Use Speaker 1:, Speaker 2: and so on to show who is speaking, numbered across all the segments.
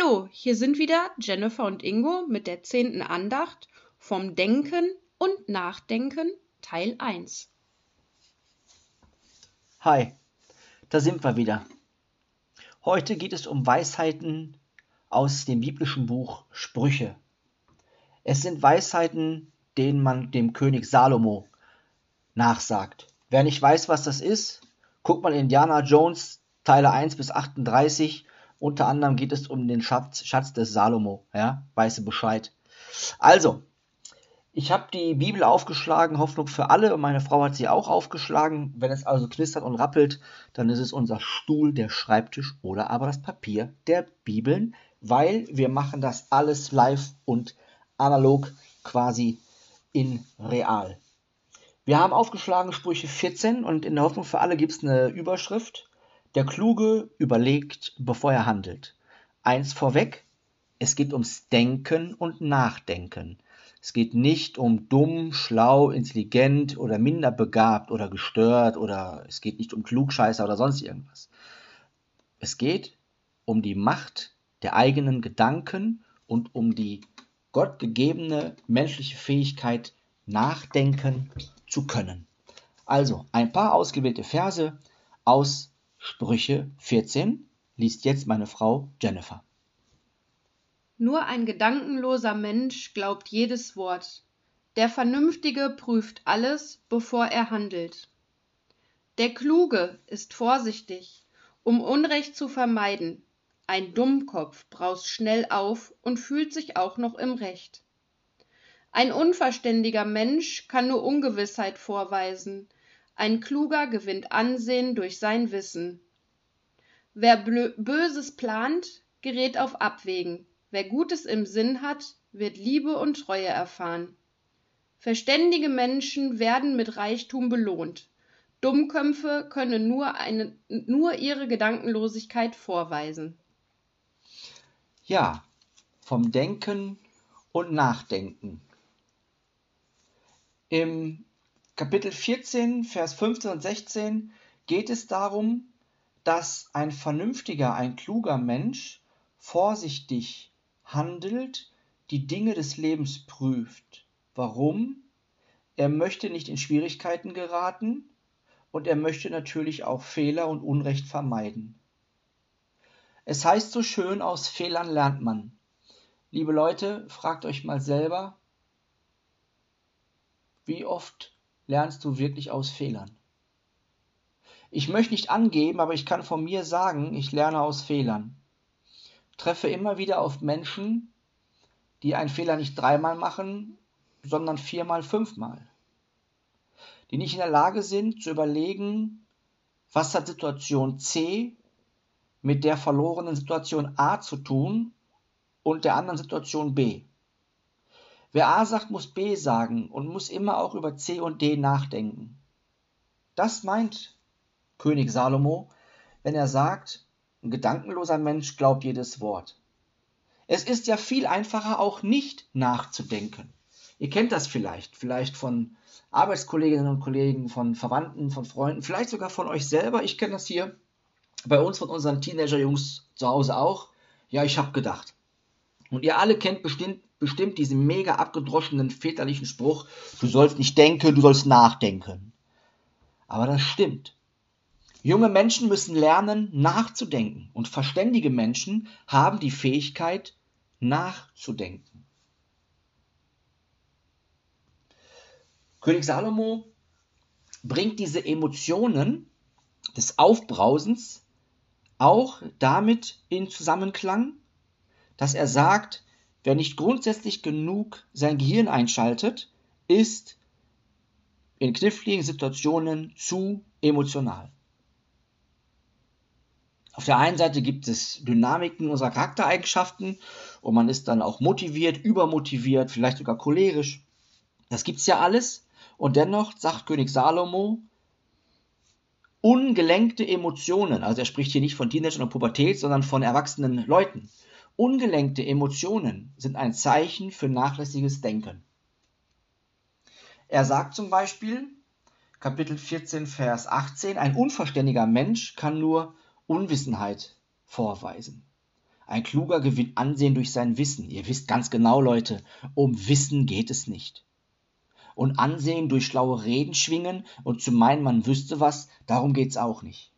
Speaker 1: Hallo, hier sind wieder Jennifer und Ingo mit der zehnten Andacht vom Denken und Nachdenken Teil 1.
Speaker 2: Hi, da sind wir wieder. Heute geht es um Weisheiten aus dem biblischen Buch Sprüche. Es sind Weisheiten, denen man dem König Salomo nachsagt. Wer nicht weiß, was das ist, guckt mal Indiana Jones Teile 1 bis 38 unter anderem geht es um den Schatz, Schatz des Salomo. Ja, weißt du Bescheid. Also, ich habe die Bibel aufgeschlagen, Hoffnung für alle, und meine Frau hat sie auch aufgeschlagen. Wenn es also knistert und rappelt, dann ist es unser Stuhl, der Schreibtisch oder aber das Papier der Bibeln, weil wir machen das alles live und analog quasi in real. Wir haben aufgeschlagen Sprüche 14 und in der Hoffnung für alle gibt es eine Überschrift. Der Kluge überlegt, bevor er handelt. Eins vorweg, es geht ums Denken und Nachdenken. Es geht nicht um dumm, schlau, intelligent oder minder begabt oder gestört oder es geht nicht um Klugscheißer oder sonst irgendwas. Es geht um die Macht der eigenen Gedanken und um die gottgegebene menschliche Fähigkeit, nachdenken zu können. Also ein paar ausgewählte Verse aus Sprüche 14 liest jetzt meine Frau Jennifer.
Speaker 1: Nur ein gedankenloser Mensch glaubt jedes Wort. Der Vernünftige prüft alles, bevor er handelt. Der Kluge ist vorsichtig, um Unrecht zu vermeiden. Ein Dummkopf braust schnell auf und fühlt sich auch noch im Recht. Ein unverständiger Mensch kann nur Ungewissheit vorweisen, ein Kluger gewinnt Ansehen durch sein Wissen. Wer Böses plant, gerät auf Abwägen. Wer Gutes im Sinn hat, wird Liebe und Treue erfahren. Verständige Menschen werden mit Reichtum belohnt. Dummköpfe können nur, ihre Gedankenlosigkeit vorweisen.
Speaker 2: Ja, vom Denken und Nachdenken. Im Kapitel 14, Vers 15 und 16 geht es darum, dass ein vernünftiger, ein kluger Mensch vorsichtig handelt, die Dinge des Lebens prüft. Warum? Er möchte nicht in Schwierigkeiten geraten und er möchte natürlich auch Fehler und Unrecht vermeiden. Es heißt so schön, aus Fehlern lernt man. Liebe Leute, fragt euch mal selber, wie oft lernst du wirklich aus Fehlern. Ich möchte nicht angeben, aber ich kann von mir sagen, ich lerne aus Fehlern. Treffe immer wieder auf Menschen, die einen Fehler nicht dreimal machen, sondern viermal, fünfmal. Die nicht in der Lage sind zu überlegen, was hat Situation C mit der verlorenen Situation A zu tun und der anderen Situation B. Wer A sagt, muss B sagen und muss immer auch über C und D nachdenken. Das meint König Salomo, wenn er sagt, ein gedankenloser Mensch glaubt jedes Wort. Es ist ja viel einfacher, auch nicht nachzudenken. Ihr kennt das vielleicht, vielleicht von Arbeitskolleginnen und Kollegen, von Verwandten, von Freunden, vielleicht sogar von euch selber. Ich kenne das hier bei uns, von unseren Teenager-Jungs zu Hause auch. Ja, ich habe gedacht. Und ihr alle kennt bestimmt, bestimmt diesen mega abgedroschenen väterlichen Spruch, du sollst nicht denken, du sollst nachdenken. Aber das stimmt. Junge Menschen müssen lernen, nachzudenken. Und verständige Menschen haben die Fähigkeit, nachzudenken. König Salomo bringt diese Emotionen des Aufbrausens auch damit in Zusammenklang, dass er sagt, wer nicht grundsätzlich genug sein Gehirn einschaltet, ist in kniffligen Situationen zu emotional. Auf der einen Seite gibt es Dynamiken unserer Charaktereigenschaften und man ist dann auch motiviert, übermotiviert, vielleicht sogar cholerisch. Das gibt es ja alles. Und dennoch sagt König Salomo, ungelenkte Emotionen, also er spricht hier nicht von Teenagern und Pubertät, sondern von erwachsenen Leuten. Ungelenkte Emotionen sind ein Zeichen für nachlässiges Denken. Er sagt zum Beispiel, Kapitel 14, Vers 18, ein unverständiger Mensch kann nur Unwissenheit vorweisen. Ein Kluger gewinnt Ansehen durch sein Wissen. Ihr wisst ganz genau, Leute, um Wissen geht es nicht. Und Ansehen durch schlaue Reden schwingen und zu meinen, man wüsste was, darum geht's auch nicht.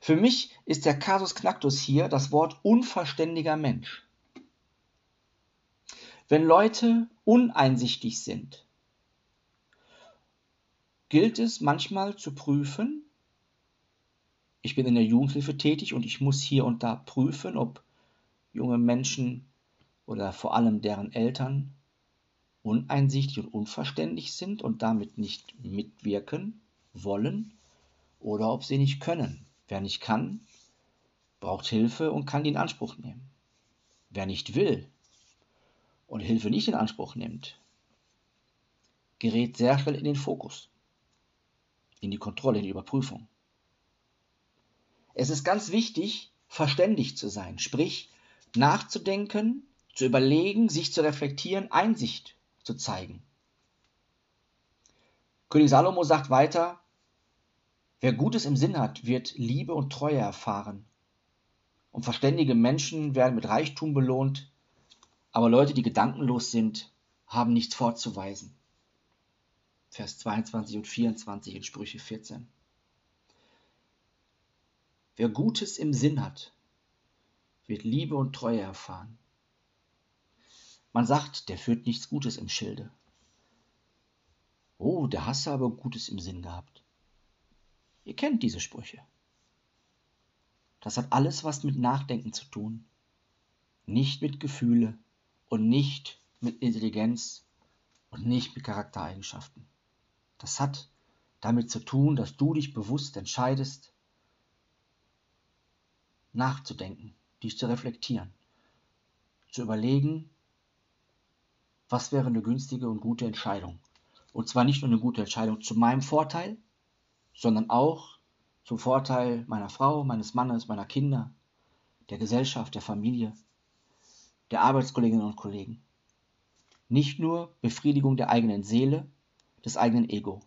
Speaker 2: Für mich ist der Kasus Knacktus hier das Wort unverständiger Mensch. Wenn Leute uneinsichtig sind, gilt es manchmal zu prüfen, ich bin in der Jugendhilfe tätig und ich muss hier und da prüfen, ob junge Menschen oder vor allem deren Eltern uneinsichtig und unverständlich sind und damit nicht mitwirken wollen oder ob sie nicht können. Wer nicht kann, braucht Hilfe und kann die in Anspruch nehmen. Wer nicht will und Hilfe nicht in Anspruch nimmt, gerät sehr schnell in den Fokus, in die Kontrolle, in die Überprüfung. Es ist ganz wichtig, verständig zu sein, sprich nachzudenken, zu überlegen, sich zu reflektieren, Einsicht zu zeigen. König Salomo sagt weiter, wer Gutes im Sinn hat, wird Liebe und Treue erfahren. Und verständige Menschen werden mit Reichtum belohnt, aber Leute, die gedankenlos sind, haben nichts vorzuweisen. Vers 22 und 24 in Sprüche 14. Wer Gutes im Sinn hat, wird Liebe und Treue erfahren. Man sagt, der führt nichts Gutes im Schilde. Oh, der Hasse aber Gutes im Sinn gehabt. Ihr kennt diese Sprüche. Das hat alles was mit Nachdenken zu tun, nicht mit Gefühle und nicht mit Intelligenz und nicht mit Charaktereigenschaften. Das hat damit zu tun, dass du dich bewusst entscheidest, nachzudenken, dies zu reflektieren, zu überlegen, was wäre eine günstige und gute Entscheidung. Und zwar nicht nur eine gute Entscheidung zu meinem Vorteil, sondern auch zum Vorteil meiner Frau, meines Mannes, meiner Kinder, der Gesellschaft, der Familie, der Arbeitskolleginnen und Kollegen. Nicht nur Befriedigung der eigenen Seele, des eigenen Ego.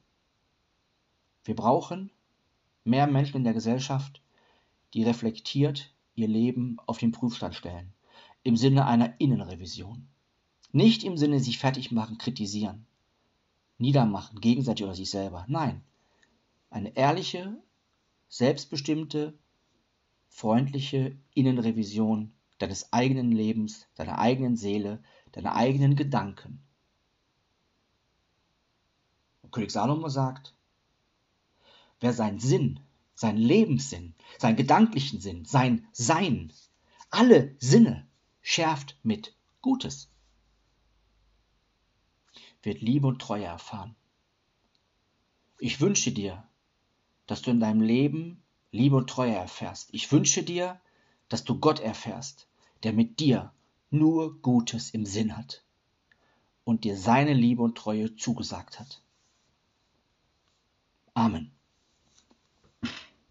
Speaker 2: Wir brauchen mehr Menschen in der Gesellschaft, die reflektiert ihr Leben auf den Prüfstand stellen, im Sinne einer Innenrevision. Nicht im Sinne sich fertig machen, kritisieren, niedermachen, gegenseitig oder sich selber. Nein, eine ehrliche, selbstbestimmte, freundliche Innenrevision deines eigenen Lebens, deiner eigenen Seele, deiner eigenen Gedanken. Und König Salomo sagt, wer seinen Sinn sein Lebenssinn, seinen gedanklichen Sinn, sein Sein, alle Sinne schärft mit Gutes, wird Liebe und Treue erfahren. Ich wünsche dir, dass du in deinem Leben Liebe und Treue erfährst. Ich wünsche dir, dass du Gott erfährst, der mit dir nur Gutes im Sinn hat und dir seine Liebe und Treue zugesagt hat. Amen.